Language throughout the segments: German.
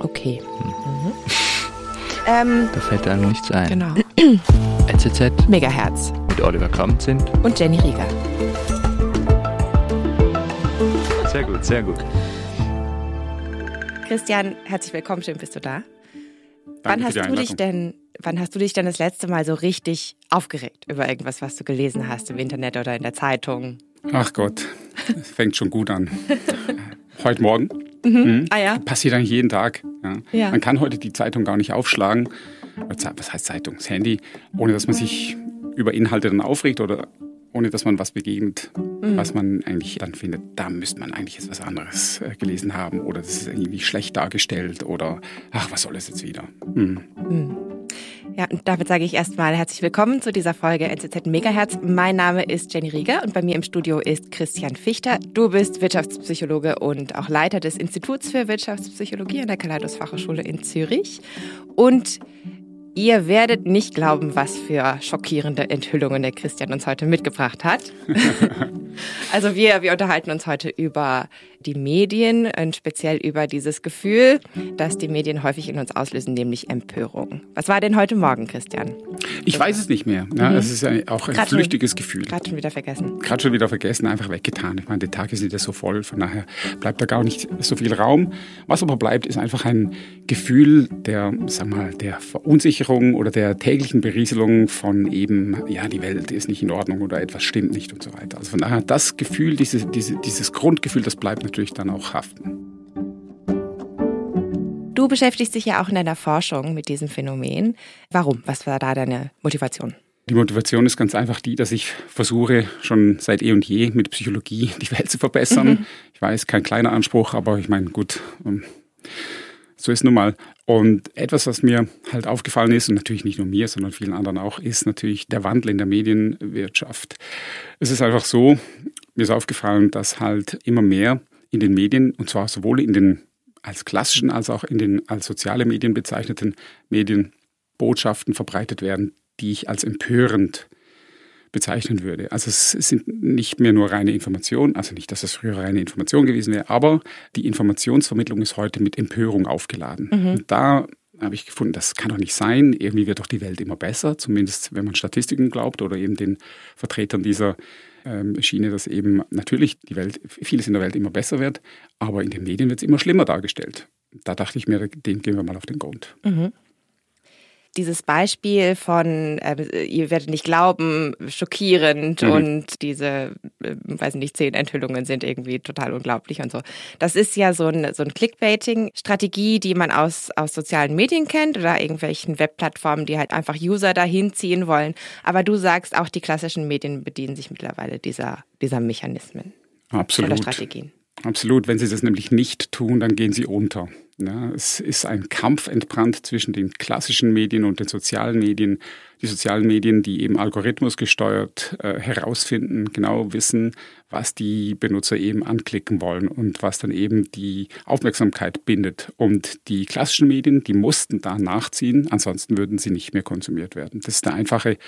Okay. Mhm. Ähm, da fällt einem nichts ein. Genau. NZZ. Megahertz. Mit Oliver Kramt sind. Und Jenny Rieger. Sehr gut, sehr gut. Christian, herzlich willkommen, schön bist du da. Wann hast du dich denn, wann hast du dich denn das letzte Mal so richtig aufgeregt über irgendwas, was du gelesen hast im Internet oder in der Zeitung? Ach Gott, es fängt schon gut an. Heute Morgen. Mhm. Mhm. Ah ja. Passiert eigentlich jeden Tag. Ja. Ja. Man kann heute die Zeitung gar nicht aufschlagen. Was heißt Zeitung? Das Handy, ohne dass man sich über Inhalte dann aufregt oder ohne dass man was begegnet, mhm. was man eigentlich dann findet, da müsste man eigentlich jetzt was anderes äh, gelesen haben oder das ist irgendwie schlecht dargestellt oder ach, was soll es jetzt wieder? Mhm. Mhm. Ja, und damit sage ich erstmal herzlich willkommen zu dieser Folge NZZ Megahertz. Mein Name ist Jenny Rieger und bei mir im Studio ist Christian Fichter. Du bist Wirtschaftspsychologe und auch Leiter des Instituts für Wirtschaftspsychologie an der Kaleidos Fachhochschule in Zürich. Und Ihr werdet nicht glauben, was für schockierende Enthüllungen der Christian uns heute mitgebracht hat. also wir, wir unterhalten uns heute über die Medien und speziell über dieses Gefühl, das die Medien häufig in uns auslösen, nämlich Empörung. Was war denn heute Morgen, Christian? Ich weiß es nicht mehr. Ja, mhm. Es ist ja auch ein grad flüchtiges schon, Gefühl. Gerade schon wieder vergessen. Gerade schon wieder vergessen, einfach weggetan. Ich meine, die Tage sind ja so voll, von daher bleibt da gar nicht so viel Raum. Was aber bleibt, ist einfach ein Gefühl der, sag mal, der Verunsicherung oder der täglichen Berieselung von eben, ja, die Welt ist nicht in Ordnung oder etwas stimmt nicht und so weiter. Also von daher das Gefühl, diese, diese, dieses Grundgefühl, das bleibt natürlich dann auch haften. Du beschäftigst dich ja auch in deiner Forschung mit diesem Phänomen. Warum? Was war da deine Motivation? Die Motivation ist ganz einfach die, dass ich versuche, schon seit eh und je mit Psychologie die Welt zu verbessern. Mhm. Ich weiß, kein kleiner Anspruch, aber ich meine, gut, ähm, so ist nun mal. Und etwas, was mir halt aufgefallen ist, und natürlich nicht nur mir, sondern vielen anderen auch, ist natürlich der Wandel in der Medienwirtschaft. Es ist einfach so, mir ist aufgefallen, dass halt immer mehr in den Medien, und zwar sowohl in den als klassischen als auch in den als soziale Medien bezeichneten Medien, Botschaften verbreitet werden, die ich als empörend bezeichnen würde. Also es sind nicht mehr nur reine Informationen, also nicht, dass es früher reine Information gewesen wäre, aber die Informationsvermittlung ist heute mit Empörung aufgeladen. Mhm. Und da habe ich gefunden, das kann doch nicht sein. Irgendwie wird doch die Welt immer besser, zumindest wenn man Statistiken glaubt oder eben den Vertretern dieser ähm, Schiene, dass eben natürlich die Welt, vieles in der Welt immer besser wird, aber in den Medien wird es immer schlimmer dargestellt. Da dachte ich mir, dem gehen wir mal auf den Grund. Mhm dieses Beispiel von, äh, ihr werdet nicht glauben, schockierend mhm. und diese, äh, weiß nicht, zehn Enthüllungen sind irgendwie total unglaublich und so. Das ist ja so ein, so ein Clickbaiting-Strategie, die man aus, aus sozialen Medien kennt oder irgendwelchen Webplattformen, die halt einfach User dahin ziehen wollen. Aber du sagst, auch die klassischen Medien bedienen sich mittlerweile dieser, dieser Mechanismen. Absolut. Oder Strategien. Absolut. Wenn sie das nämlich nicht tun, dann gehen sie unter. Ja, es ist ein Kampf entbrannt zwischen den klassischen Medien und den sozialen Medien. Die sozialen Medien, die eben algorithmusgesteuert äh, herausfinden, genau wissen, was die Benutzer eben anklicken wollen und was dann eben die Aufmerksamkeit bindet. Und die klassischen Medien, die mussten da nachziehen, ansonsten würden sie nicht mehr konsumiert werden. Das ist der einfache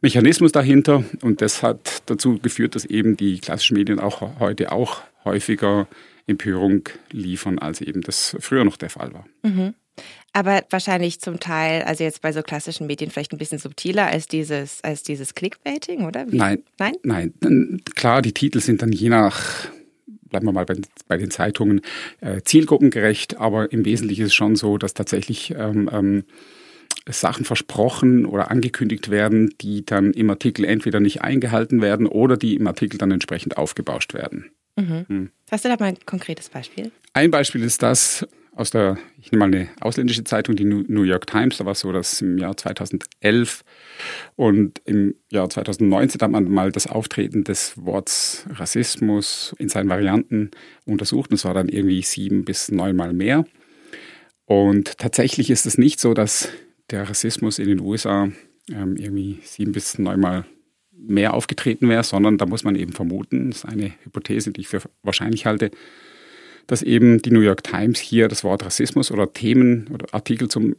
Mechanismus dahinter und das hat dazu geführt, dass eben die klassischen Medien auch heute auch häufiger Empörung liefern, als eben das früher noch der Fall war. Mhm. Aber wahrscheinlich zum Teil, also jetzt bei so klassischen Medien vielleicht ein bisschen subtiler als dieses, als dieses Clickbaiting, oder? Wie? Nein. Nein? Nein. Klar, die Titel sind dann je nach, bleiben wir mal bei, bei den Zeitungen, äh, zielgruppengerecht, aber im Wesentlichen ist es schon so, dass tatsächlich ähm, ähm, Sachen versprochen oder angekündigt werden, die dann im Artikel entweder nicht eingehalten werden oder die im Artikel dann entsprechend aufgebauscht werden. Mhm. Hm. Hast du da mal ein konkretes Beispiel? Ein Beispiel ist das aus der, ich nehme mal eine ausländische Zeitung, die New York Times, da war es so, dass im Jahr 2011 und im Jahr 2019 hat man mal das Auftreten des Worts Rassismus in seinen Varianten untersucht und es war dann irgendwie sieben bis neunmal mehr. Und tatsächlich ist es nicht so, dass der Rassismus in den USA ähm, irgendwie sieben bis neunmal mehr aufgetreten wäre, sondern da muss man eben vermuten, das ist eine Hypothese, die ich für wahrscheinlich halte, dass eben die New York Times hier das Wort Rassismus oder Themen oder Artikel zum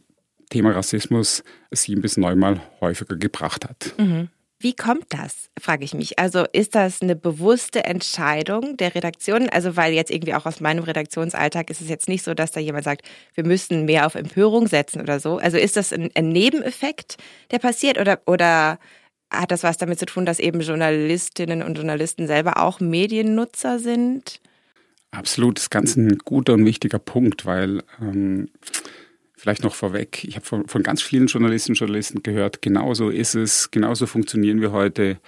Thema Rassismus sieben bis neunmal häufiger gebracht hat. Mhm. Wie kommt das, frage ich mich. Also ist das eine bewusste Entscheidung der Redaktion? Also weil jetzt irgendwie auch aus meinem Redaktionsalltag ist es jetzt nicht so, dass da jemand sagt, wir müssen mehr auf Empörung setzen oder so. Also ist das ein, ein Nebeneffekt, der passiert oder, oder hat das was damit zu tun, dass eben Journalistinnen und Journalisten selber auch Mediennutzer sind? Absolut, das ist ganz ein guter und wichtiger Punkt, weil ähm, vielleicht noch vorweg, ich habe von, von, ganz vielen Journalistinnen und Journalisten gehört, genauso ist es, genauso funktionieren wir heute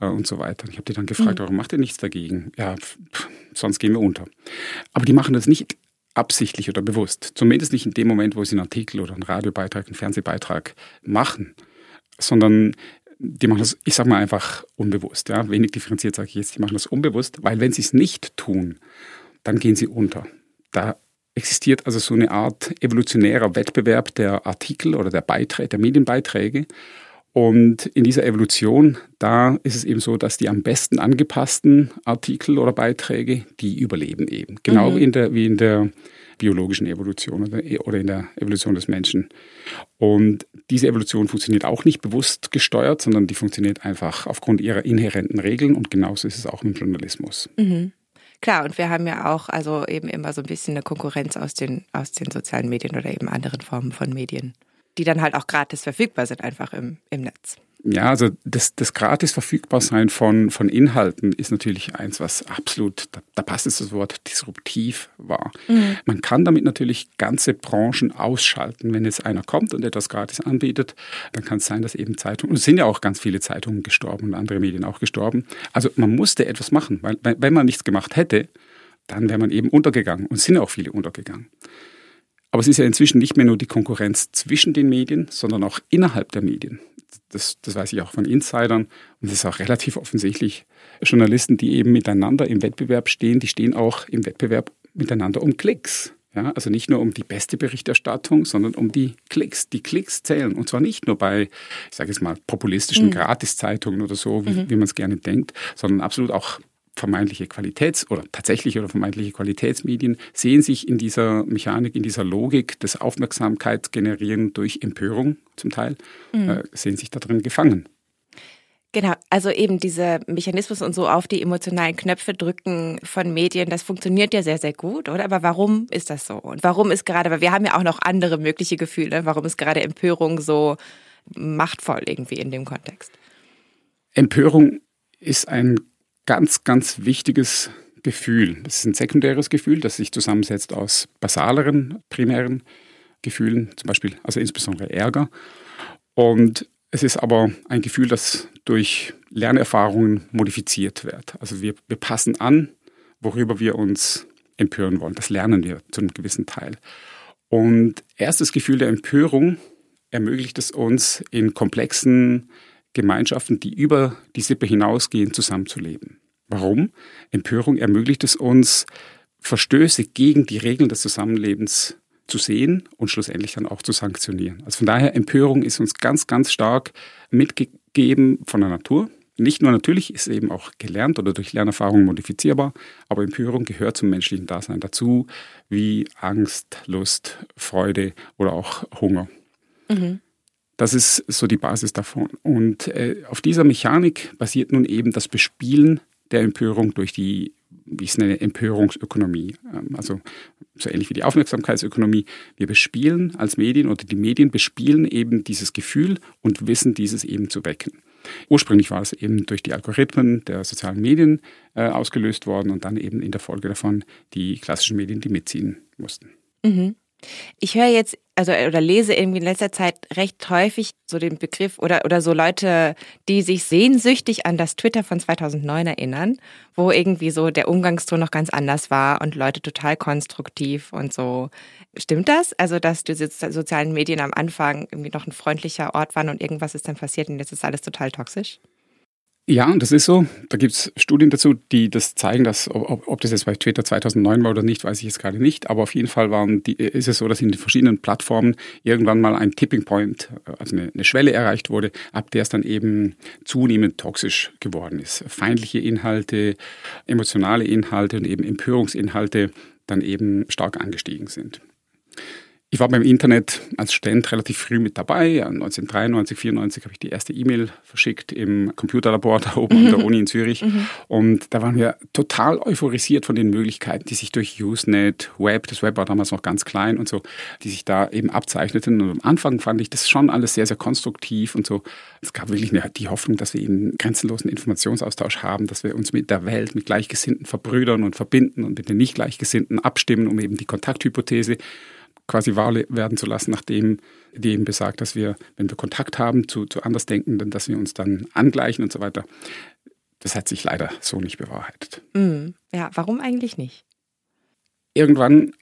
äh, und so weiter. Ich habe die dann gefragt, mhm. warum macht ihr nichts dagegen? Ja, pff, sonst gehen wir unter. Aber die machen das nicht absichtlich oder bewusst. Zumindest nicht in dem Moment, wo sie einen Artikel oder einen Radiobeitrag, einen Fernsehbeitrag machen, sondern die machen das, ich sage mal einfach unbewusst. Ja? Wenig differenziert sage ich jetzt, die machen das unbewusst, weil wenn sie es nicht tun, dann gehen sie unter. Da existiert also so eine Art evolutionärer Wettbewerb der Artikel oder der Beiträge, der Medienbeiträge. Und in dieser Evolution, da ist es eben so, dass die am besten angepassten Artikel oder Beiträge, die überleben eben. Genau mhm. in der, wie in der biologischen Evolution oder in der Evolution des Menschen. Und diese Evolution funktioniert auch nicht bewusst gesteuert, sondern die funktioniert einfach aufgrund ihrer inhärenten Regeln und genauso ist es auch im Journalismus. Mhm. Klar, und wir haben ja auch also eben immer so ein bisschen eine Konkurrenz aus den, aus den sozialen Medien oder eben anderen Formen von Medien, die dann halt auch gratis verfügbar sind, einfach im, im Netz. Ja, also das, das gratis Verfügbarsein von, von Inhalten ist natürlich eins, was absolut, da, da passt es das Wort disruptiv war. Mhm. Man kann damit natürlich ganze Branchen ausschalten. Wenn jetzt einer kommt und etwas gratis anbietet, dann kann es sein, dass eben Zeitungen, und es sind ja auch ganz viele Zeitungen gestorben und andere Medien auch gestorben. Also man musste etwas machen, weil wenn man nichts gemacht hätte, dann wäre man eben untergegangen und sind auch viele untergegangen. Aber es ist ja inzwischen nicht mehr nur die Konkurrenz zwischen den Medien, sondern auch innerhalb der Medien das, das weiß ich auch von Insidern und das ist auch relativ offensichtlich. Journalisten, die eben miteinander im Wettbewerb stehen, die stehen auch im Wettbewerb miteinander um Klicks. Ja, also nicht nur um die beste Berichterstattung, sondern um die Klicks. Die Klicks zählen. Und zwar nicht nur bei, ich sage jetzt mal, populistischen mhm. Gratiszeitungen oder so, wie, mhm. wie man es gerne denkt, sondern absolut auch vermeintliche Qualitäts- oder tatsächliche oder vermeintliche Qualitätsmedien sehen sich in dieser Mechanik, in dieser Logik des Aufmerksamkeitsgenerieren durch Empörung zum Teil, mhm. äh, sehen sich da drin gefangen. Genau, also eben dieser Mechanismus und so auf die emotionalen Knöpfe drücken von Medien, das funktioniert ja sehr, sehr gut, oder? Aber warum ist das so? Und warum ist gerade, weil wir haben ja auch noch andere mögliche Gefühle, warum ist gerade Empörung so machtvoll irgendwie in dem Kontext? Empörung ist ein ganz, ganz wichtiges Gefühl. Es ist ein sekundäres Gefühl, das sich zusammensetzt aus basaleren, primären Gefühlen, zum Beispiel, also insbesondere Ärger. Und es ist aber ein Gefühl, das durch Lernerfahrungen modifiziert wird. Also wir, wir passen an, worüber wir uns empören wollen. Das lernen wir zu einem gewissen Teil. Und erst das Gefühl der Empörung ermöglicht es uns, in komplexen Gemeinschaften, die über die Sippe hinausgehen, zusammenzuleben. Warum? Empörung ermöglicht es uns, Verstöße gegen die Regeln des Zusammenlebens zu sehen und schlussendlich dann auch zu sanktionieren. Also von daher, Empörung ist uns ganz, ganz stark mitgegeben von der Natur. Nicht nur natürlich, ist eben auch gelernt oder durch Lernerfahrung modifizierbar, aber Empörung gehört zum menschlichen Dasein dazu, wie Angst, Lust, Freude oder auch Hunger. Mhm. Das ist so die Basis davon. Und äh, auf dieser Mechanik basiert nun eben das Bespielen der Empörung durch die, wie ich es nenne, Empörungsökonomie. Ähm, also so ähnlich wie die Aufmerksamkeitsökonomie. Wir bespielen als Medien oder die Medien bespielen eben dieses Gefühl und wissen dieses eben zu wecken. Ursprünglich war es eben durch die Algorithmen der sozialen Medien äh, ausgelöst worden und dann eben in der Folge davon die klassischen Medien, die mitziehen mussten. Mhm. Ich höre jetzt, also oder lese irgendwie in letzter Zeit recht häufig so den Begriff oder oder so Leute, die sich sehnsüchtig an das Twitter von 2009 erinnern, wo irgendwie so der Umgangston noch ganz anders war und Leute total konstruktiv und so. Stimmt das? Also, dass die sozialen Medien am Anfang irgendwie noch ein freundlicher Ort waren und irgendwas ist dann passiert und jetzt ist alles total toxisch? Ja, das ist so. Da gibt es Studien dazu, die das zeigen, dass, ob, ob, das jetzt bei Twitter 2009 war oder nicht, weiß ich jetzt gerade nicht. Aber auf jeden Fall waren die, ist es so, dass in den verschiedenen Plattformen irgendwann mal ein Tipping Point, also eine, eine Schwelle erreicht wurde, ab der es dann eben zunehmend toxisch geworden ist. Feindliche Inhalte, emotionale Inhalte und eben Empörungsinhalte dann eben stark angestiegen sind. Ich war beim Internet als Student relativ früh mit dabei. 1993, 94 habe ich die erste E-Mail verschickt im Computerlabor da oben an der Uni in Zürich. Mhm. Und da waren wir total euphorisiert von den Möglichkeiten, die sich durch Usenet, Web, das Web war damals noch ganz klein und so, die sich da eben abzeichneten. Und am Anfang fand ich das schon alles sehr, sehr konstruktiv und so. Es gab wirklich eine, die Hoffnung, dass wir eben grenzenlosen Informationsaustausch haben, dass wir uns mit der Welt, mit Gleichgesinnten verbrüdern und verbinden und mit den Nicht-Gleichgesinnten abstimmen, um eben die Kontakthypothese quasi wahr werden zu lassen, nachdem die eben besagt, dass wir, wenn wir Kontakt haben zu, zu Andersdenkenden, dass wir uns dann angleichen und so weiter. Das hat sich leider so nicht bewahrheitet. Mm, ja, warum eigentlich nicht? Irgendwann,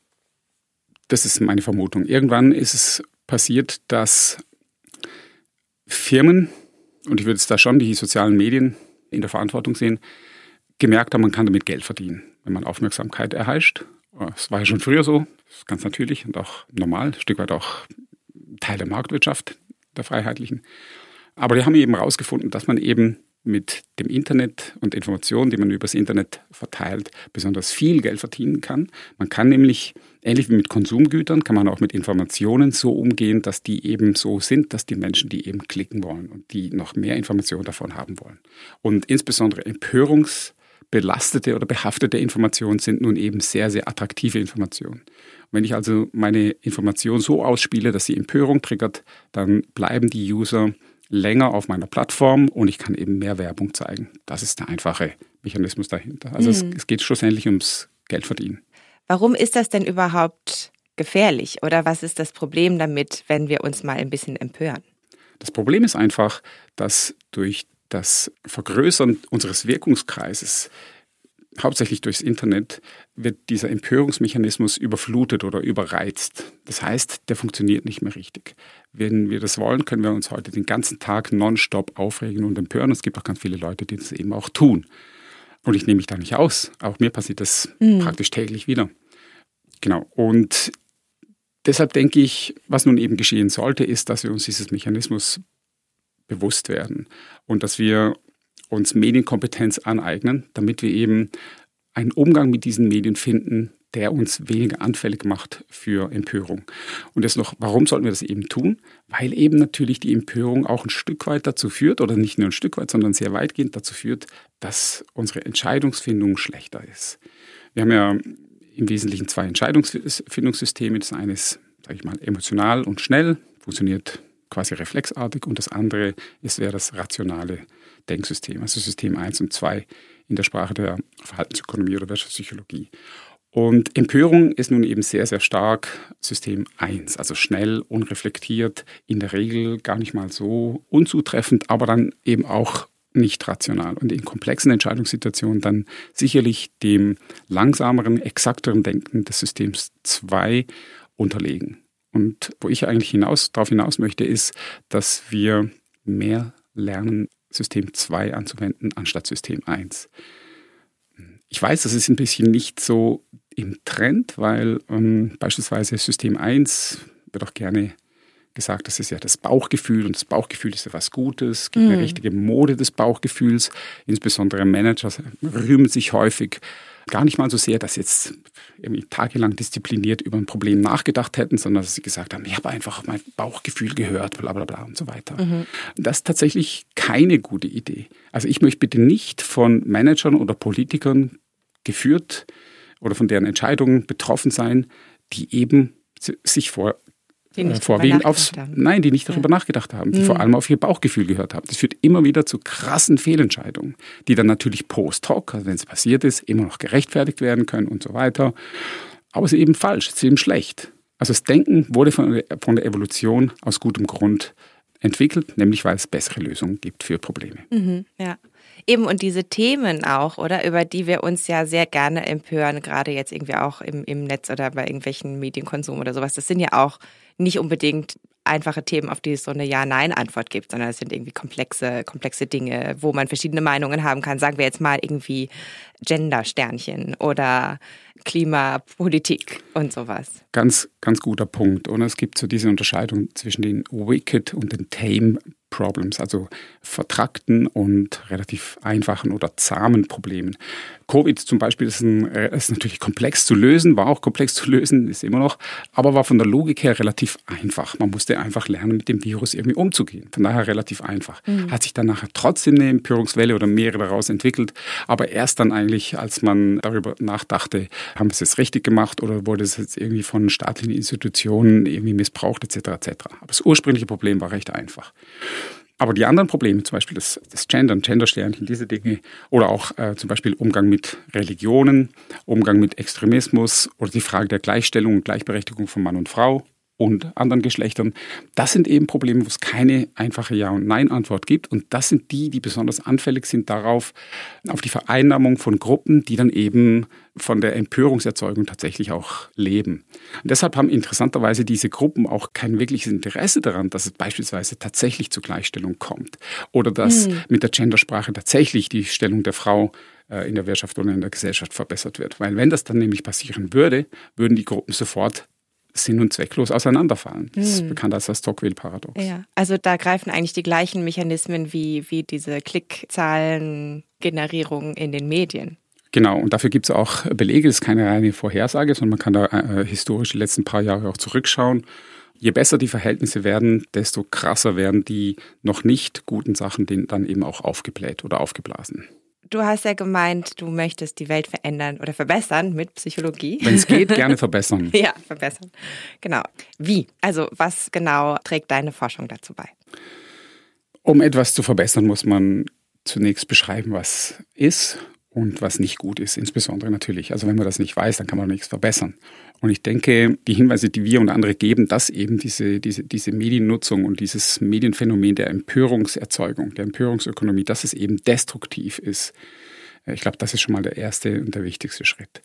das ist meine Vermutung, irgendwann ist es passiert, dass Firmen, und ich würde es da schon die sozialen Medien in der Verantwortung sehen, gemerkt haben, man kann damit Geld verdienen, wenn man Aufmerksamkeit erheischt. Es war ja schon früher so, ganz natürlich und auch normal, ein Stück weit auch Teil der Marktwirtschaft, der Freiheitlichen. Aber die haben eben herausgefunden, dass man eben mit dem Internet und Informationen, die man übers Internet verteilt, besonders viel Geld verdienen kann. Man kann nämlich, ähnlich wie mit Konsumgütern, kann man auch mit Informationen so umgehen, dass die eben so sind, dass die Menschen die eben klicken wollen und die noch mehr Informationen davon haben wollen. Und insbesondere empörungsbelastete oder behaftete Informationen sind nun eben sehr, sehr attraktive Informationen. Wenn ich also meine Information so ausspiele, dass sie Empörung triggert, dann bleiben die User länger auf meiner Plattform und ich kann eben mehr Werbung zeigen. Das ist der einfache Mechanismus dahinter. Also mhm. es, es geht schlussendlich ums Geldverdienen. Warum ist das denn überhaupt gefährlich oder was ist das Problem damit, wenn wir uns mal ein bisschen empören? Das Problem ist einfach, dass durch das Vergrößern unseres Wirkungskreises hauptsächlich durchs Internet, wird dieser Empörungsmechanismus überflutet oder überreizt. Das heißt, der funktioniert nicht mehr richtig. Wenn wir das wollen, können wir uns heute den ganzen Tag nonstop aufregen und empören. Es gibt auch ganz viele Leute, die das eben auch tun. Und ich nehme mich da nicht aus. Auch mir passiert das mhm. praktisch täglich wieder. Genau. Und deshalb denke ich, was nun eben geschehen sollte, ist, dass wir uns dieses Mechanismus bewusst werden und dass wir uns Medienkompetenz aneignen, damit wir eben einen Umgang mit diesen Medien finden, der uns weniger anfällig macht für Empörung. Und jetzt noch, warum sollten wir das eben tun? Weil eben natürlich die Empörung auch ein Stück weit dazu führt, oder nicht nur ein Stück weit, sondern sehr weitgehend dazu führt, dass unsere Entscheidungsfindung schlechter ist. Wir haben ja im Wesentlichen zwei Entscheidungsfindungssysteme. Das eine ist, sage ich mal, emotional und schnell, funktioniert quasi reflexartig und das andere ist, wäre das rationale Denksystem, also System 1 und 2 in der Sprache der Verhaltensökonomie oder Wirtschaftspsychologie. Und Empörung ist nun eben sehr, sehr stark System 1, also schnell, unreflektiert, in der Regel gar nicht mal so unzutreffend, aber dann eben auch nicht rational und in komplexen Entscheidungssituationen dann sicherlich dem langsameren, exakteren Denken des Systems 2 unterlegen. Und wo ich eigentlich hinaus, darauf hinaus möchte, ist, dass wir mehr lernen, System 2 anzuwenden anstatt System 1. Ich weiß, das ist ein bisschen nicht so im Trend, weil ähm, beispielsweise System 1 wird auch gerne gesagt, das ist ja das Bauchgefühl und das Bauchgefühl ist ja was Gutes, es gibt mm. eine richtige Mode des Bauchgefühls, insbesondere Manager rühmen sich häufig gar nicht mal so sehr, dass sie jetzt irgendwie tagelang diszipliniert über ein Problem nachgedacht hätten, sondern dass sie gesagt haben, ich habe einfach auf mein Bauchgefühl gehört, bla bla bla und so weiter. Mhm. Das ist tatsächlich keine gute Idee. Also ich möchte bitte nicht von Managern oder Politikern geführt oder von deren Entscheidungen betroffen sein, die eben sich vor die nicht vorwiegend aufs, haben. nein, die nicht darüber ja. nachgedacht haben, die mhm. vor allem auf ihr Bauchgefühl gehört haben. Das führt immer wieder zu krassen Fehlentscheidungen, die dann natürlich post hoc, also wenn es passiert ist, immer noch gerechtfertigt werden können und so weiter. Aber es ist eben falsch, es ist eben schlecht. Also das Denken wurde von, von der Evolution aus gutem Grund entwickelt, nämlich weil es bessere Lösungen gibt für Probleme. Mhm, ja. Eben und diese Themen auch, oder über die wir uns ja sehr gerne empören, gerade jetzt irgendwie auch im, im Netz oder bei irgendwelchen Medienkonsum oder sowas, das sind ja auch nicht unbedingt einfache Themen, auf die es so eine Ja-Nein-Antwort gibt, sondern es sind irgendwie komplexe, komplexe Dinge, wo man verschiedene Meinungen haben kann. Sagen wir jetzt mal irgendwie Gender-Sternchen oder Klimapolitik und sowas. Ganz, ganz guter Punkt. Und es gibt so diese Unterscheidung zwischen den Wicked und den Tame Problems, also vertrackten und relativ einfachen oder zahmen Problemen. Covid zum Beispiel ist, ein, äh, ist natürlich komplex zu lösen, war auch komplex zu lösen, ist immer noch, aber war von der Logik her relativ einfach. Man musste einfach lernen, mit dem Virus irgendwie umzugehen. Von daher relativ einfach. Mhm. Hat sich dann nachher trotzdem eine Empörungswelle oder mehrere daraus entwickelt, aber erst dann eigentlich, als man darüber nachdachte, haben wir es jetzt richtig gemacht oder wurde es jetzt irgendwie von staatlichen Institutionen irgendwie missbraucht etc. etc. Aber das ursprüngliche Problem war recht einfach. Aber die anderen Probleme, zum Beispiel das, das Gendern, Gendersternchen, diese Dinge, oder auch äh, zum Beispiel Umgang mit Religionen, Umgang mit Extremismus oder die Frage der Gleichstellung und Gleichberechtigung von Mann und Frau, und anderen Geschlechtern. Das sind eben Probleme, wo es keine einfache Ja- und Nein-Antwort gibt. Und das sind die, die besonders anfällig sind darauf, auf die Vereinnahmung von Gruppen, die dann eben von der Empörungserzeugung tatsächlich auch leben. Und deshalb haben interessanterweise diese Gruppen auch kein wirkliches Interesse daran, dass es beispielsweise tatsächlich zur Gleichstellung kommt oder dass mhm. mit der Gendersprache tatsächlich die Stellung der Frau äh, in der Wirtschaft oder in der Gesellschaft verbessert wird. Weil wenn das dann nämlich passieren würde, würden die Gruppen sofort sinn- und zwecklos auseinanderfallen. Das ist hm. bekannt als das Tocqueville-Paradox. Ja, also da greifen eigentlich die gleichen Mechanismen wie, wie diese Klickzahlengenerierung in den Medien. Genau, und dafür gibt es auch Belege. Das ist keine reine Vorhersage, sondern man kann da äh, historisch die letzten paar Jahre auch zurückschauen. Je besser die Verhältnisse werden, desto krasser werden die noch nicht guten Sachen dann eben auch aufgebläht oder aufgeblasen. Du hast ja gemeint, du möchtest die Welt verändern oder verbessern mit Psychologie. Wenn es geht, gerne verbessern. ja, verbessern. Genau. Wie? Also was genau trägt deine Forschung dazu bei? Um etwas zu verbessern, muss man zunächst beschreiben, was ist und was nicht gut ist, insbesondere natürlich. Also wenn man das nicht weiß, dann kann man nichts verbessern. Und ich denke, die Hinweise, die wir und andere geben, dass eben diese, diese, diese Mediennutzung und dieses Medienphänomen der Empörungserzeugung, der Empörungsökonomie, dass es eben destruktiv ist. Ich glaube, das ist schon mal der erste und der wichtigste Schritt.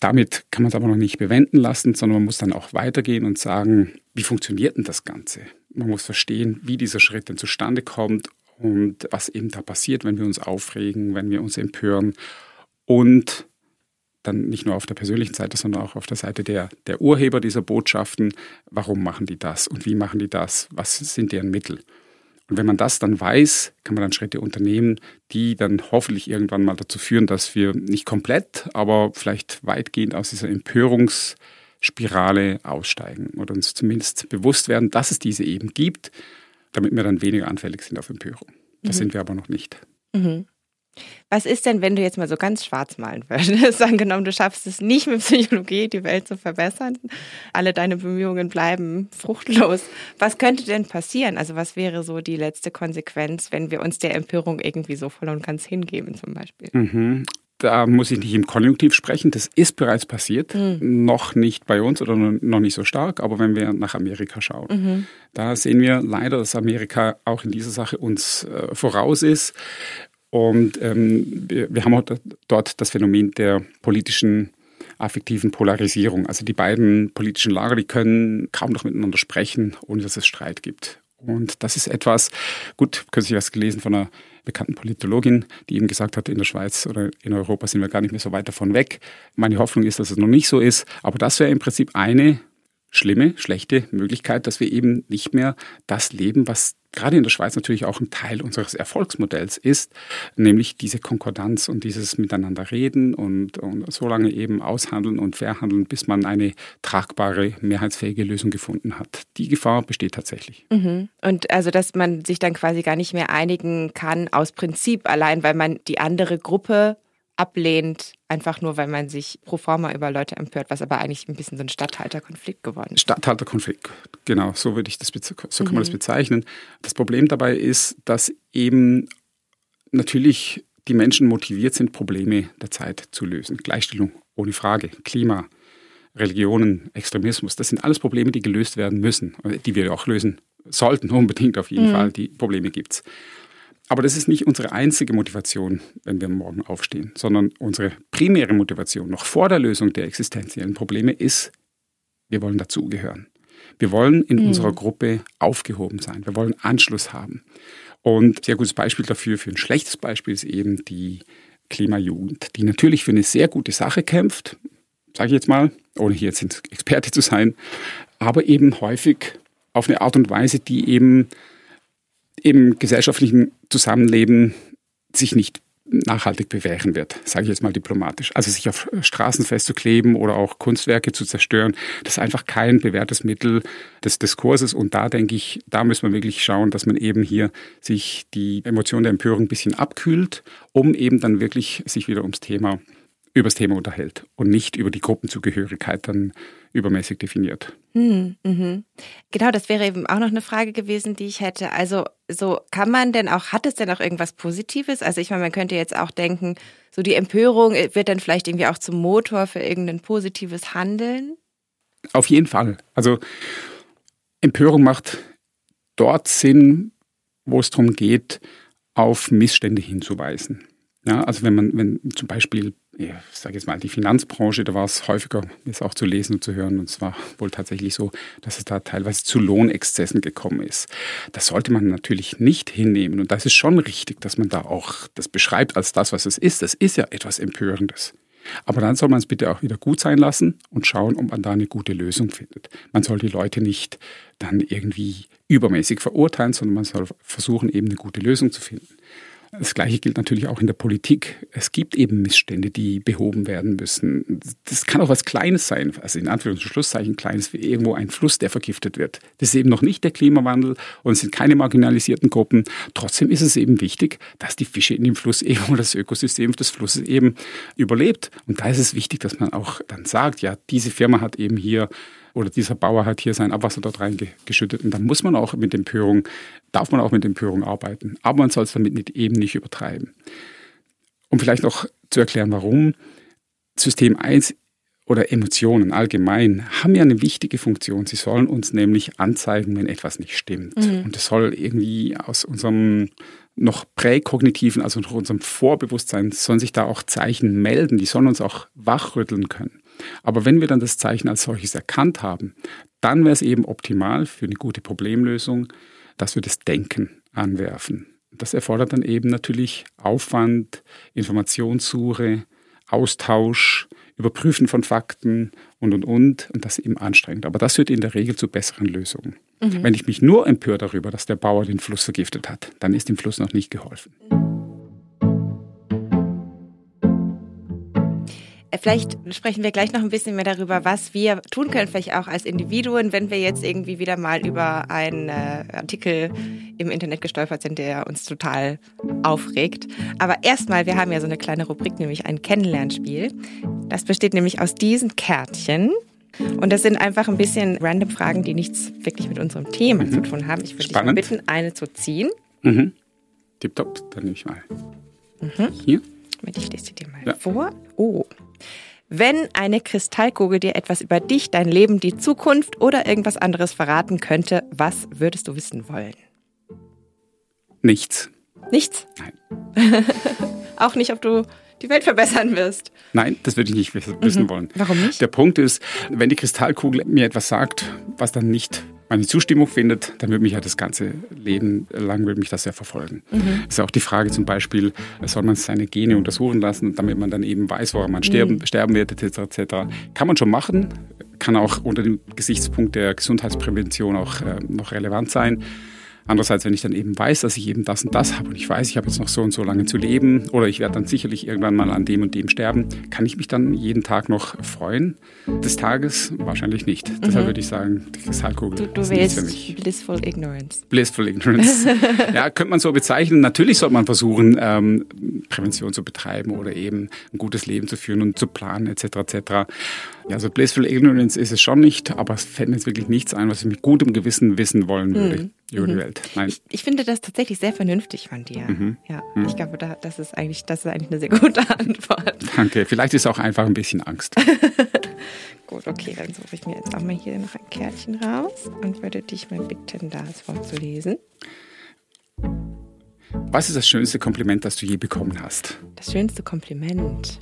Damit kann man es aber noch nicht bewenden lassen, sondern man muss dann auch weitergehen und sagen, wie funktioniert denn das Ganze? Man muss verstehen, wie dieser Schritt denn zustande kommt und was eben da passiert, wenn wir uns aufregen, wenn wir uns empören und dann nicht nur auf der persönlichen Seite, sondern auch auf der Seite der, der Urheber dieser Botschaften, warum machen die das und wie machen die das, was sind deren Mittel. Und wenn man das dann weiß, kann man dann Schritte unternehmen, die dann hoffentlich irgendwann mal dazu führen, dass wir nicht komplett, aber vielleicht weitgehend aus dieser Empörungsspirale aussteigen oder uns zumindest bewusst werden, dass es diese eben gibt, damit wir dann weniger anfällig sind auf Empörung. Das mhm. sind wir aber noch nicht. Mhm. Was ist denn, wenn du jetzt mal so ganz schwarz malen würdest? Angenommen, du schaffst es nicht mit Psychologie, die Welt zu verbessern. Alle deine Bemühungen bleiben fruchtlos. Was könnte denn passieren? Also was wäre so die letzte Konsequenz, wenn wir uns der Empörung irgendwie so voll und ganz hingeben zum Beispiel? Mhm. Da muss ich nicht im Konjunktiv sprechen. Das ist bereits passiert. Mhm. Noch nicht bei uns oder noch nicht so stark. Aber wenn wir nach Amerika schauen, mhm. da sehen wir leider, dass Amerika auch in dieser Sache uns äh, voraus ist. Und ähm, wir, wir haben dort das Phänomen der politischen affektiven Polarisierung. Also die beiden politischen Lager, die können kaum noch miteinander sprechen, ohne dass es Streit gibt. Und das ist etwas, gut, kürzlich was gelesen von einer bekannten Politologin, die eben gesagt hat, in der Schweiz oder in Europa sind wir gar nicht mehr so weit davon weg. Meine Hoffnung ist, dass es noch nicht so ist, aber das wäre im Prinzip eine schlimme, schlechte Möglichkeit, dass wir eben nicht mehr das leben, was gerade in der Schweiz natürlich auch ein Teil unseres Erfolgsmodells ist, nämlich diese Konkordanz und dieses Miteinander reden und, und so lange eben aushandeln und verhandeln, bis man eine tragbare, mehrheitsfähige Lösung gefunden hat. Die Gefahr besteht tatsächlich. Mhm. Und also, dass man sich dann quasi gar nicht mehr einigen kann aus Prinzip allein, weil man die andere Gruppe ablehnt, einfach nur, weil man sich pro forma über Leute empört, was aber eigentlich ein bisschen so ein Stadthalterkonflikt geworden ist. Stadthalterkonflikt, genau, so würde ich das so kann man das mhm. bezeichnen. Das Problem dabei ist, dass eben natürlich die Menschen motiviert sind, Probleme der Zeit zu lösen. Gleichstellung, ohne Frage, Klima, Religionen, Extremismus, das sind alles Probleme, die gelöst werden müssen, die wir auch lösen sollten, unbedingt auf jeden mhm. Fall. Die Probleme gibt es. Aber das ist nicht unsere einzige Motivation, wenn wir morgen aufstehen, sondern unsere primäre Motivation noch vor der Lösung der existenziellen Probleme ist, wir wollen dazugehören. Wir wollen in mhm. unserer Gruppe aufgehoben sein. Wir wollen Anschluss haben. Und ein sehr gutes Beispiel dafür, für ein schlechtes Beispiel ist eben die Klimajugend, die natürlich für eine sehr gute Sache kämpft, sage ich jetzt mal, ohne hier jetzt Experte zu sein, aber eben häufig auf eine Art und Weise, die eben im gesellschaftlichen Zusammenleben sich nicht nachhaltig bewähren wird, sage ich jetzt mal diplomatisch. Also sich auf Straßen festzukleben oder auch Kunstwerke zu zerstören, das ist einfach kein bewährtes Mittel des Diskurses. Und da denke ich, da müssen wir wirklich schauen, dass man eben hier sich die Emotion der Empörung ein bisschen abkühlt, um eben dann wirklich sich wieder ums Thema, übers Thema unterhält und nicht über die Gruppenzugehörigkeit dann übermäßig definiert. Hm, mhm. Genau, das wäre eben auch noch eine Frage gewesen, die ich hätte. Also, so kann man denn auch, hat es denn auch irgendwas Positives? Also, ich meine, man könnte jetzt auch denken, so die Empörung wird dann vielleicht irgendwie auch zum Motor für irgendein positives Handeln? Auf jeden Fall. Also, Empörung macht dort Sinn, wo es darum geht, auf Missstände hinzuweisen. Ja, also wenn man, wenn zum Beispiel ich sage jetzt mal, die Finanzbranche, da war es häufiger, jetzt auch zu lesen und zu hören. Und es war wohl tatsächlich so, dass es da teilweise zu Lohnexzessen gekommen ist. Das sollte man natürlich nicht hinnehmen. Und das ist schon richtig, dass man da auch das beschreibt als das, was es ist. Das ist ja etwas Empörendes. Aber dann soll man es bitte auch wieder gut sein lassen und schauen, ob man da eine gute Lösung findet. Man soll die Leute nicht dann irgendwie übermäßig verurteilen, sondern man soll versuchen, eben eine gute Lösung zu finden. Das Gleiche gilt natürlich auch in der Politik. Es gibt eben Missstände, die behoben werden müssen. Das kann auch was Kleines sein, also in Anführungs- und Schlusszeichen Kleines, wie irgendwo ein Fluss, der vergiftet wird. Das ist eben noch nicht der Klimawandel und es sind keine marginalisierten Gruppen. Trotzdem ist es eben wichtig, dass die Fische in dem Fluss eben oder das Ökosystem des Flusses eben überlebt. Und da ist es wichtig, dass man auch dann sagt, ja, diese Firma hat eben hier oder dieser Bauer hat hier sein Abwasser dort reingeschüttet. Und dann muss man auch mit Empörung, darf man auch mit Empörung arbeiten. Aber man soll es damit nicht, eben nicht übertreiben. Um vielleicht noch zu erklären, warum System 1 oder Emotionen allgemein haben ja eine wichtige Funktion. Sie sollen uns nämlich anzeigen, wenn etwas nicht stimmt. Mhm. Und es soll irgendwie aus unserem noch präkognitiven, also noch unserem Vorbewusstsein, sollen sich da auch Zeichen melden. Die sollen uns auch wachrütteln können. Aber wenn wir dann das Zeichen als solches erkannt haben, dann wäre es eben optimal für eine gute Problemlösung, dass wir das Denken anwerfen. Das erfordert dann eben natürlich Aufwand, Informationssuche, Austausch, Überprüfen von Fakten und, und, und. Und das ist eben anstrengend. Aber das führt in der Regel zu besseren Lösungen. Mhm. Wenn ich mich nur empöre darüber, dass der Bauer den Fluss vergiftet hat, dann ist dem Fluss noch nicht geholfen. Vielleicht sprechen wir gleich noch ein bisschen mehr darüber, was wir tun können, vielleicht auch als Individuen, wenn wir jetzt irgendwie wieder mal über einen äh, Artikel im Internet gestolpert sind, der uns total aufregt. Aber erstmal, wir haben ja so eine kleine Rubrik, nämlich ein Kennenlernspiel. Das besteht nämlich aus diesen Kärtchen. Und das sind einfach ein bisschen random Fragen, die nichts wirklich mit unserem Thema mhm. zu tun haben. Ich würde dich mal bitten, eine zu ziehen. Mhm. Tipptopp, dann nehme ich mal. Mhm. Hier. Ich lese sie dir mal ja. vor. Oh, wenn eine Kristallkugel dir etwas über dich, dein Leben, die Zukunft oder irgendwas anderes verraten könnte, was würdest du wissen wollen? Nichts. Nichts? Nein. Auch nicht, ob du die Welt verbessern wirst. Nein, das würde ich nicht wissen mhm. wollen. Warum nicht? Der Punkt ist, wenn die Kristallkugel mir etwas sagt, was dann nicht meine Zustimmung findet, dann wird mich ja das ganze Leben lang wird mich das ja verfolgen. Mhm. Das ist auch die Frage zum Beispiel, soll man seine Gene untersuchen lassen, damit man dann eben weiß, woran man sterben, mhm. sterben wird, etc., etc. Kann man schon machen, kann auch unter dem Gesichtspunkt der Gesundheitsprävention auch äh, noch relevant sein. Andererseits, wenn ich dann eben weiß, dass ich eben das und das habe und ich weiß, ich habe jetzt noch so und so lange zu leben oder ich werde dann sicherlich irgendwann mal an dem und dem sterben, kann ich mich dann jeden Tag noch freuen des Tages? Wahrscheinlich nicht. Mhm. Deshalb würde ich sagen, die Kristallkugel du, du ist nichts für mich. Blissful Ignorance. Blissful Ignorance. ja, könnte man so bezeichnen. Natürlich sollte man versuchen, ähm, Prävention zu betreiben oder eben ein gutes Leben zu führen und zu planen etc. etc. Ja, also Blissful Ignorance ist es schon nicht, aber es fällt mir jetzt wirklich nichts ein, was ich mit gutem Gewissen wissen wollen würde mhm. über die mhm. Welt. Nein. Ich, ich, finde das tatsächlich sehr vernünftig von dir. Mhm. Ja, mhm. ich glaube, da, das ist eigentlich, das ist eigentlich eine sehr gute Antwort. Danke. Vielleicht ist auch einfach ein bisschen Angst. Gut, okay, dann suche ich mir jetzt auch mal hier noch ein Kärtchen raus und würde dich mal bitten, das vorzulesen. Was ist das schönste Kompliment, das du je bekommen hast? Das schönste Kompliment.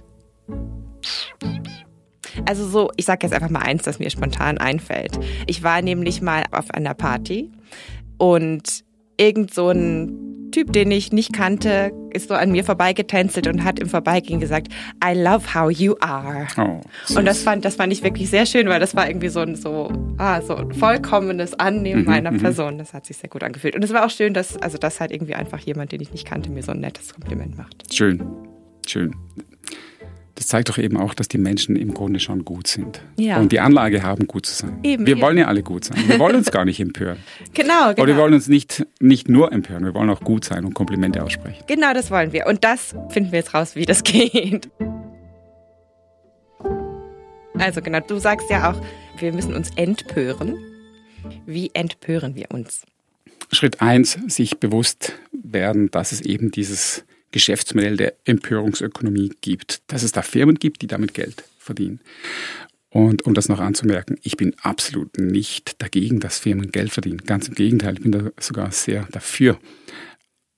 Also so, ich sage jetzt einfach mal eins, das mir spontan einfällt. Ich war nämlich mal auf einer Party und irgend so ein Typ, den ich nicht kannte, ist so an mir vorbeigetänzelt und hat im Vorbeigehen gesagt, I love how you are. Oh, und das fand, das fand ich wirklich sehr schön, weil das war irgendwie so ein, so, ah, so ein vollkommenes Annehmen mhm, meiner mhm. Person. Das hat sich sehr gut angefühlt. Und es war auch schön, dass, also dass halt irgendwie einfach jemand, den ich nicht kannte, mir so ein nettes Kompliment macht. Schön, schön das zeigt doch eben auch, dass die Menschen im Grunde schon gut sind. Ja. Und die Anlage haben, gut zu sein. Eben, wir eben. wollen ja alle gut sein. Wir wollen uns gar nicht empören. Genau, genau. Oder wir wollen uns nicht, nicht nur empören, wir wollen auch gut sein und Komplimente aussprechen. Genau, das wollen wir. Und das finden wir jetzt raus, wie das geht. Also genau, du sagst ja auch, wir müssen uns entpören. Wie entpören wir uns? Schritt eins, sich bewusst werden, dass es eben dieses Geschäftsmodell der Empörungsökonomie gibt, dass es da Firmen gibt, die damit Geld verdienen. Und um das noch anzumerken, ich bin absolut nicht dagegen, dass Firmen Geld verdienen. Ganz im Gegenteil, ich bin da sogar sehr dafür.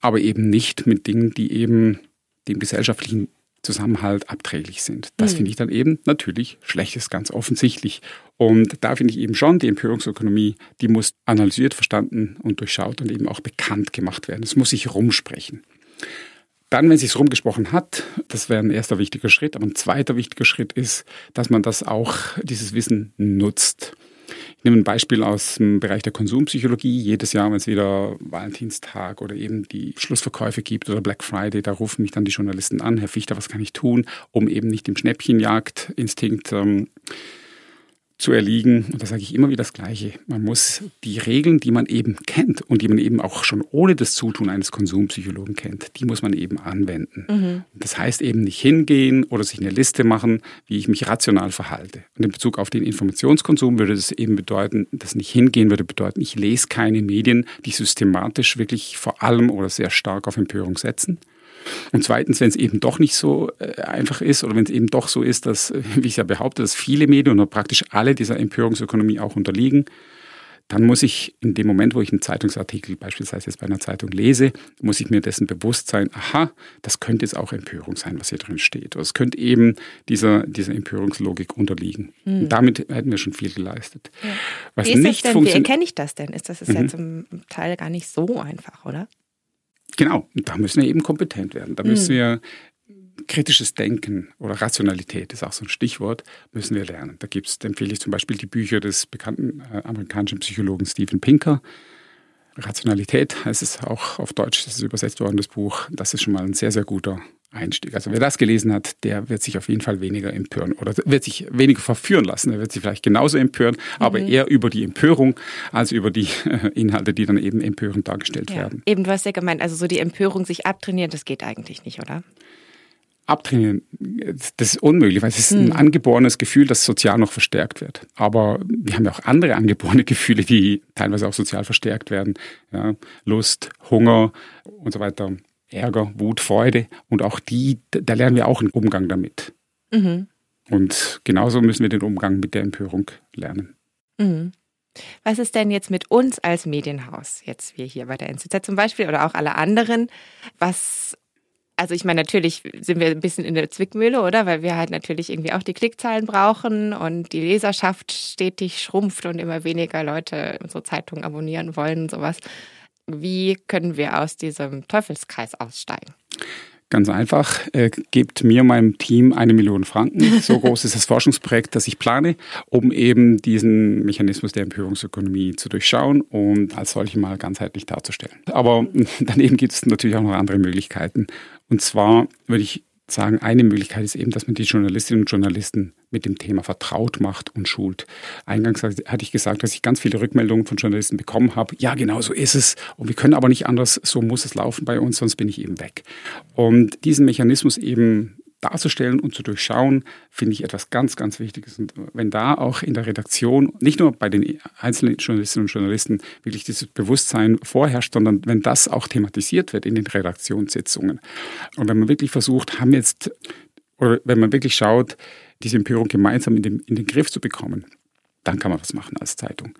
Aber eben nicht mit Dingen, die eben dem gesellschaftlichen Zusammenhalt abträglich sind. Das mhm. finde ich dann eben natürlich schlechtes, ganz offensichtlich. Und da finde ich eben schon, die Empörungsökonomie, die muss analysiert, verstanden und durchschaut und eben auch bekannt gemacht werden. Es muss sich rumsprechen. Dann, wenn sich rumgesprochen hat, das wäre ein erster wichtiger Schritt. Aber ein zweiter wichtiger Schritt ist, dass man das auch, dieses Wissen nutzt. Ich nehme ein Beispiel aus dem Bereich der Konsumpsychologie. Jedes Jahr, wenn es wieder Valentinstag oder eben die Schlussverkäufe gibt oder Black Friday, da rufen mich dann die Journalisten an, Herr Fichter, was kann ich tun, um eben nicht dem Schnäppchenjagdinstinkt ähm, zu erliegen. Und da sage ich immer wieder das Gleiche. Man muss die Regeln, die man eben kennt und die man eben auch schon ohne das Zutun eines Konsumpsychologen kennt, die muss man eben anwenden. Mhm. Das heißt eben nicht hingehen oder sich eine Liste machen, wie ich mich rational verhalte. Und in Bezug auf den Informationskonsum würde das eben bedeuten, dass nicht hingehen würde bedeuten, ich lese keine Medien, die systematisch wirklich vor allem oder sehr stark auf Empörung setzen und zweitens, wenn es eben doch nicht so äh, einfach ist oder wenn es eben doch so ist, dass, äh, wie ich ja behaupte, dass viele Medien oder praktisch alle dieser Empörungsökonomie auch unterliegen, dann muss ich in dem Moment, wo ich einen Zeitungsartikel beispielsweise jetzt bei einer Zeitung lese, muss ich mir dessen bewusst sein, aha, das könnte jetzt auch Empörung sein, was hier drin steht. Oder es könnte eben dieser, dieser Empörungslogik unterliegen. Mhm. Damit hätten wir schon viel geleistet. Ja. Was Wie nicht denn? Wie erkenne ich das denn? Ist das ist mhm. ja zum Teil gar nicht so einfach, oder? Genau, da müssen wir eben kompetent werden. Da müssen mhm. wir kritisches Denken oder Rationalität ist auch so ein Stichwort, müssen wir lernen. Da gibt's, empfehle ich zum Beispiel die Bücher des bekannten äh, amerikanischen Psychologen Steven Pinker. Rationalität heißt es auch auf Deutsch, das ist übersetzt worden, das Buch. Das ist schon mal ein sehr, sehr guter Einstieg. Also wer das gelesen hat, der wird sich auf jeden Fall weniger empören oder wird sich weniger verführen lassen. Er wird sich vielleicht genauso empören, mhm. aber eher über die Empörung als über die Inhalte, die dann eben empörend dargestellt ja. werden. Eben, du hast ja gemeint, also so die Empörung sich abtrainieren, das geht eigentlich nicht, oder? Abtrainieren, das ist unmöglich, weil es ist ein mhm. angeborenes Gefühl, das sozial noch verstärkt wird. Aber wir haben ja auch andere angeborene Gefühle, die teilweise auch sozial verstärkt werden. Ja, Lust, Hunger und so weiter. Ärger, Wut, Freude und auch die, da lernen wir auch einen Umgang damit. Mhm. Und genauso müssen wir den Umgang mit der Empörung lernen. Mhm. Was ist denn jetzt mit uns als Medienhaus, jetzt wir hier bei der NZZ zum Beispiel oder auch alle anderen, was also ich meine, natürlich sind wir ein bisschen in der Zwickmühle, oder? Weil wir halt natürlich irgendwie auch die Klickzahlen brauchen und die Leserschaft stetig schrumpft und immer weniger Leute unsere Zeitung abonnieren wollen und sowas. Wie können wir aus diesem Teufelskreis aussteigen? Ganz einfach, äh, gebt mir, meinem Team eine Million Franken. So groß ist das Forschungsprojekt, das ich plane, um eben diesen Mechanismus der Empörungsökonomie zu durchschauen und als solche mal ganzheitlich darzustellen. Aber daneben gibt es natürlich auch noch andere Möglichkeiten. Und zwar würde ich sagen, eine Möglichkeit ist eben, dass man die Journalistinnen und Journalisten mit dem Thema vertraut macht und schult. Eingangs hatte ich gesagt, dass ich ganz viele Rückmeldungen von Journalisten bekommen habe. Ja, genau so ist es. Und wir können aber nicht anders. So muss es laufen bei uns, sonst bin ich eben weg. Und diesen Mechanismus eben darzustellen und zu durchschauen, finde ich etwas ganz, ganz Wichtiges. Und wenn da auch in der Redaktion, nicht nur bei den einzelnen Journalistinnen und Journalisten, wirklich dieses Bewusstsein vorherrscht, sondern wenn das auch thematisiert wird in den Redaktionssitzungen. Und wenn man wirklich versucht, haben jetzt, oder wenn man wirklich schaut, diese Empörung gemeinsam in den, in den Griff zu bekommen, dann kann man was machen als Zeitung.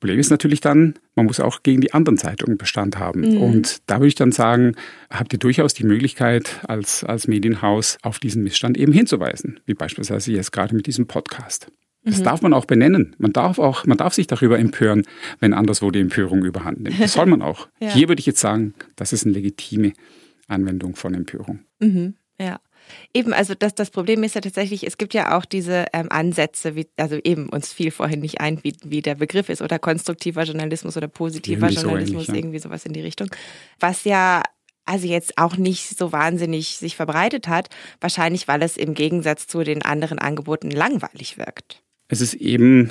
Problem ist natürlich dann, man muss auch gegen die anderen Zeitungen Bestand haben. Mhm. Und da würde ich dann sagen, habt ihr durchaus die Möglichkeit, als, als Medienhaus auf diesen Missstand eben hinzuweisen, wie beispielsweise jetzt gerade mit diesem Podcast. Das mhm. darf man auch benennen. Man darf auch, man darf sich darüber empören, wenn anderswo die Empörung überhand nimmt. Das soll man auch. ja. Hier würde ich jetzt sagen, das ist eine legitime Anwendung von Empörung. Mhm. Ja. Eben, also das, das Problem ist ja tatsächlich, es gibt ja auch diese ähm, Ansätze, wie, also eben uns fiel vorhin nicht ein, wie, wie der Begriff ist, oder konstruktiver Journalismus oder positiver irgendwie Journalismus, so ähnlich, irgendwie sowas in die Richtung. Was ja also jetzt auch nicht so wahnsinnig sich verbreitet hat, wahrscheinlich weil es im Gegensatz zu den anderen Angeboten langweilig wirkt. Es ist eben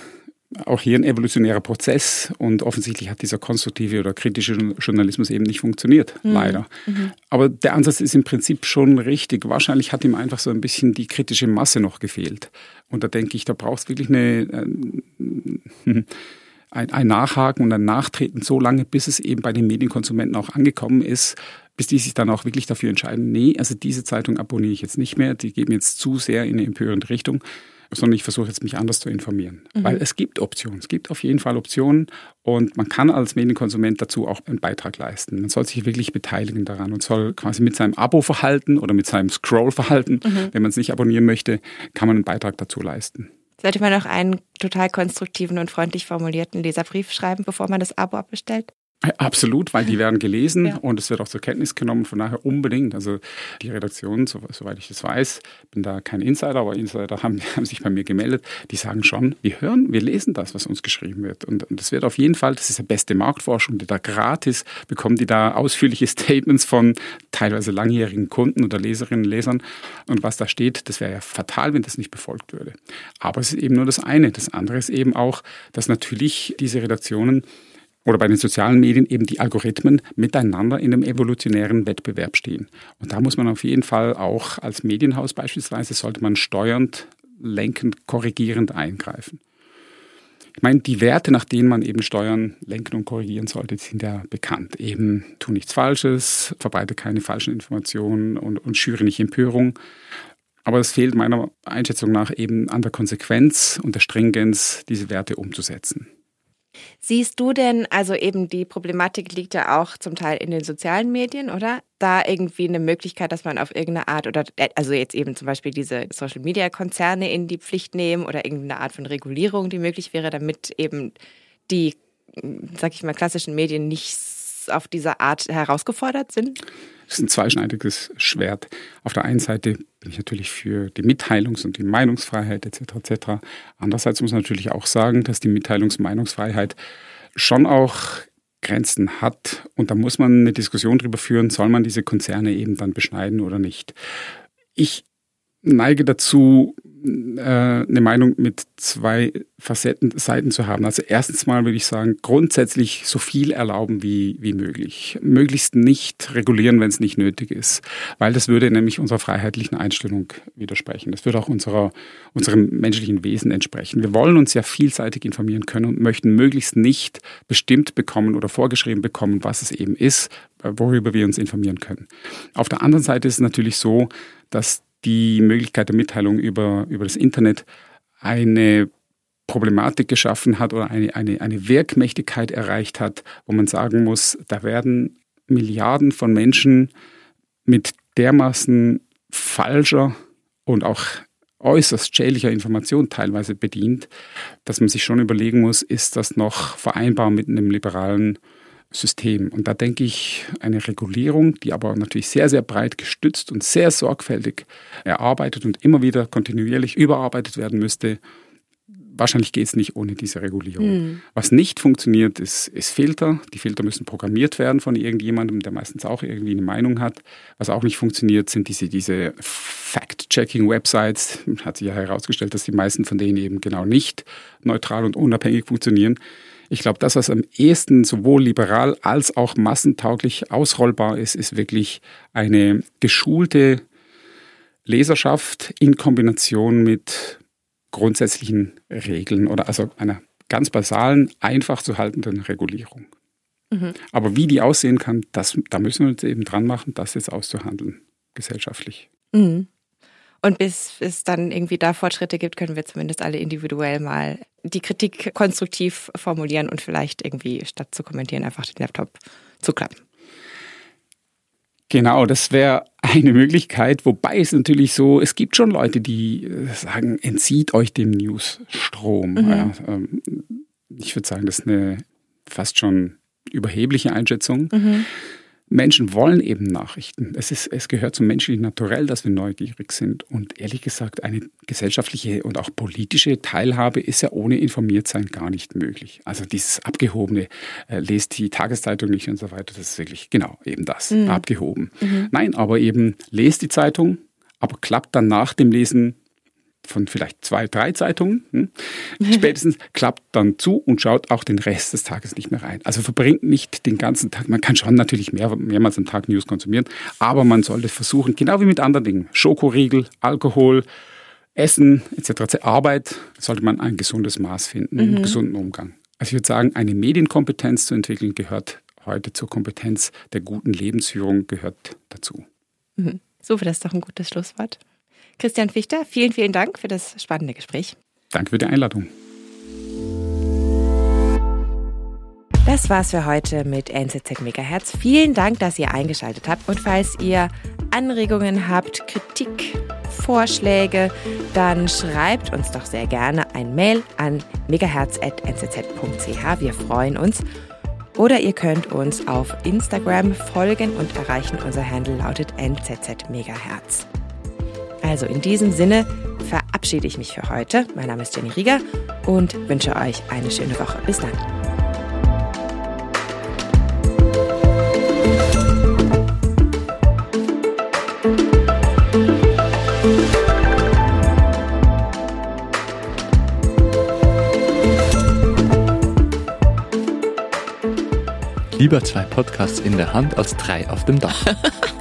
auch hier ein evolutionärer Prozess und offensichtlich hat dieser konstruktive oder kritische Journalismus eben nicht funktioniert, mhm. leider. Mhm. Aber der Ansatz ist im Prinzip schon richtig. Wahrscheinlich hat ihm einfach so ein bisschen die kritische Masse noch gefehlt. Und da denke ich, da braucht es wirklich eine, äh, ein, ein Nachhaken und ein Nachtreten so lange, bis es eben bei den Medienkonsumenten auch angekommen ist, bis die sich dann auch wirklich dafür entscheiden, nee, also diese Zeitung abonniere ich jetzt nicht mehr, die geben jetzt zu sehr in eine empörende Richtung sondern ich versuche jetzt mich anders zu informieren. Mhm. Weil es gibt Optionen, es gibt auf jeden Fall Optionen und man kann als Medienkonsument dazu auch einen Beitrag leisten. Man soll sich wirklich beteiligen daran und soll quasi mit seinem Abo-Verhalten oder mit seinem Scroll-Verhalten, mhm. wenn man es nicht abonnieren möchte, kann man einen Beitrag dazu leisten. Sollte man noch einen total konstruktiven und freundlich formulierten Leserbrief schreiben, bevor man das Abo abbestellt? Absolut, weil die werden gelesen ja. und es wird auch zur Kenntnis genommen, von daher unbedingt. Also die Redaktion, so, soweit ich das weiß, bin da kein Insider, aber Insider haben, haben, sich bei mir gemeldet, die sagen schon, wir hören, wir lesen das, was uns geschrieben wird. Und, und das wird auf jeden Fall, das ist die beste Marktforschung, die da gratis bekommen die da ausführliche Statements von teilweise langjährigen Kunden oder Leserinnen und Lesern. Und was da steht, das wäre ja fatal, wenn das nicht befolgt würde. Aber es ist eben nur das eine. Das andere ist eben auch, dass natürlich diese Redaktionen oder bei den sozialen Medien eben die Algorithmen miteinander in einem evolutionären Wettbewerb stehen. Und da muss man auf jeden Fall auch als Medienhaus beispielsweise, sollte man steuernd, lenkend, korrigierend eingreifen. Ich meine, die Werte, nach denen man eben steuern, lenken und korrigieren sollte, sind ja bekannt. Eben tu nichts Falsches, verbreite keine falschen Informationen und, und schüre nicht Empörung. Aber es fehlt meiner Einschätzung nach eben an der Konsequenz und der Stringenz, diese Werte umzusetzen. Siehst du denn, also eben die Problematik liegt ja auch zum Teil in den sozialen Medien, oder? Da irgendwie eine Möglichkeit, dass man auf irgendeine Art oder, also jetzt eben zum Beispiel diese Social Media Konzerne in die Pflicht nehmen oder irgendeine Art von Regulierung, die möglich wäre, damit eben die, sag ich mal, klassischen Medien nicht auf diese Art herausgefordert sind? Das ist ein zweischneidiges Schwert. Auf der einen Seite bin ich natürlich für die Mitteilungs- und die Meinungsfreiheit etc. etc. Andererseits muss man natürlich auch sagen, dass die Mitteilungs- und Meinungsfreiheit schon auch Grenzen hat und da muss man eine Diskussion darüber führen, soll man diese Konzerne eben dann beschneiden oder nicht. Ich neige dazu, äh, eine Meinung mit zwei Facetten, Seiten zu haben. Also erstens mal würde ich sagen, grundsätzlich so viel erlauben wie, wie möglich. Möglichst nicht regulieren, wenn es nicht nötig ist, weil das würde nämlich unserer freiheitlichen Einstellung widersprechen. Das würde auch unserer, unserem menschlichen Wesen entsprechen. Wir wollen uns ja vielseitig informieren können und möchten möglichst nicht bestimmt bekommen oder vorgeschrieben bekommen, was es eben ist, worüber wir uns informieren können. Auf der anderen Seite ist es natürlich so, dass die Möglichkeit der Mitteilung über, über das Internet eine Problematik geschaffen hat oder eine, eine, eine Wirkmächtigkeit erreicht hat, wo man sagen muss, da werden Milliarden von Menschen mit dermaßen falscher und auch äußerst schädlicher Information teilweise bedient, dass man sich schon überlegen muss, ist das noch vereinbar mit einem liberalen System. Und da denke ich, eine Regulierung, die aber natürlich sehr, sehr breit gestützt und sehr sorgfältig erarbeitet und immer wieder kontinuierlich überarbeitet werden müsste, wahrscheinlich geht es nicht ohne diese Regulierung. Mhm. Was nicht funktioniert, ist, ist Filter. Die Filter müssen programmiert werden von irgendjemandem, der meistens auch irgendwie eine Meinung hat. Was auch nicht funktioniert, sind diese, diese Fact-Checking-Websites. Hat sich ja herausgestellt, dass die meisten von denen eben genau nicht neutral und unabhängig funktionieren. Ich glaube, das, was am ehesten sowohl liberal als auch massentauglich ausrollbar ist, ist wirklich eine geschulte Leserschaft in Kombination mit grundsätzlichen Regeln oder also einer ganz basalen, einfach zu haltenden Regulierung. Mhm. Aber wie die aussehen kann, das, da müssen wir uns eben dran machen, das jetzt auszuhandeln, gesellschaftlich. Mhm. Und bis es dann irgendwie da Fortschritte gibt, können wir zumindest alle individuell mal die Kritik konstruktiv formulieren und vielleicht irgendwie statt zu kommentieren einfach den Laptop zuklappen. Genau, das wäre eine Möglichkeit, wobei es natürlich so, es gibt schon Leute, die äh, sagen, entzieht euch dem Newsstrom. Mhm. Ja, ähm, ich würde sagen, das ist eine fast schon überhebliche Einschätzung. Mhm. Menschen wollen eben Nachrichten. Es, ist, es gehört zum menschlichen Naturell, dass wir neugierig sind. Und ehrlich gesagt, eine gesellschaftliche und auch politische Teilhabe ist ja ohne Informiertsein gar nicht möglich. Also dieses abgehobene, äh, lest die Tageszeitung nicht und so weiter, das ist wirklich genau eben das, mhm. abgehoben. Mhm. Nein, aber eben lest die Zeitung, aber klappt dann nach dem Lesen von vielleicht zwei, drei Zeitungen, hm, spätestens klappt dann zu und schaut auch den Rest des Tages nicht mehr rein. Also verbringt nicht den ganzen Tag, man kann schon natürlich mehr, mehrmals am Tag News konsumieren, aber man sollte versuchen, genau wie mit anderen Dingen, Schokoriegel, Alkohol, Essen etc., Arbeit, sollte man ein gesundes Maß finden, mhm. einen gesunden Umgang. Also ich würde sagen, eine Medienkompetenz zu entwickeln gehört heute zur Kompetenz der guten Lebensführung, gehört dazu. Mhm. So, das ist doch ein gutes Schlusswort. Christian Fichter, vielen, vielen Dank für das spannende Gespräch. Danke für die Einladung. Das war's für heute mit NZZ Megahertz. Vielen Dank, dass ihr eingeschaltet habt. Und falls ihr Anregungen habt, Kritik, Vorschläge, dann schreibt uns doch sehr gerne ein Mail an megahertz.nzz.ch. Wir freuen uns. Oder ihr könnt uns auf Instagram folgen und erreichen. Unser Handle lautet NZZ Megahertz. Also in diesem Sinne verabschiede ich mich für heute. Mein Name ist Jenny Rieger und wünsche euch eine schöne Woche. Bis dann. Lieber zwei Podcasts in der Hand als drei auf dem Dach.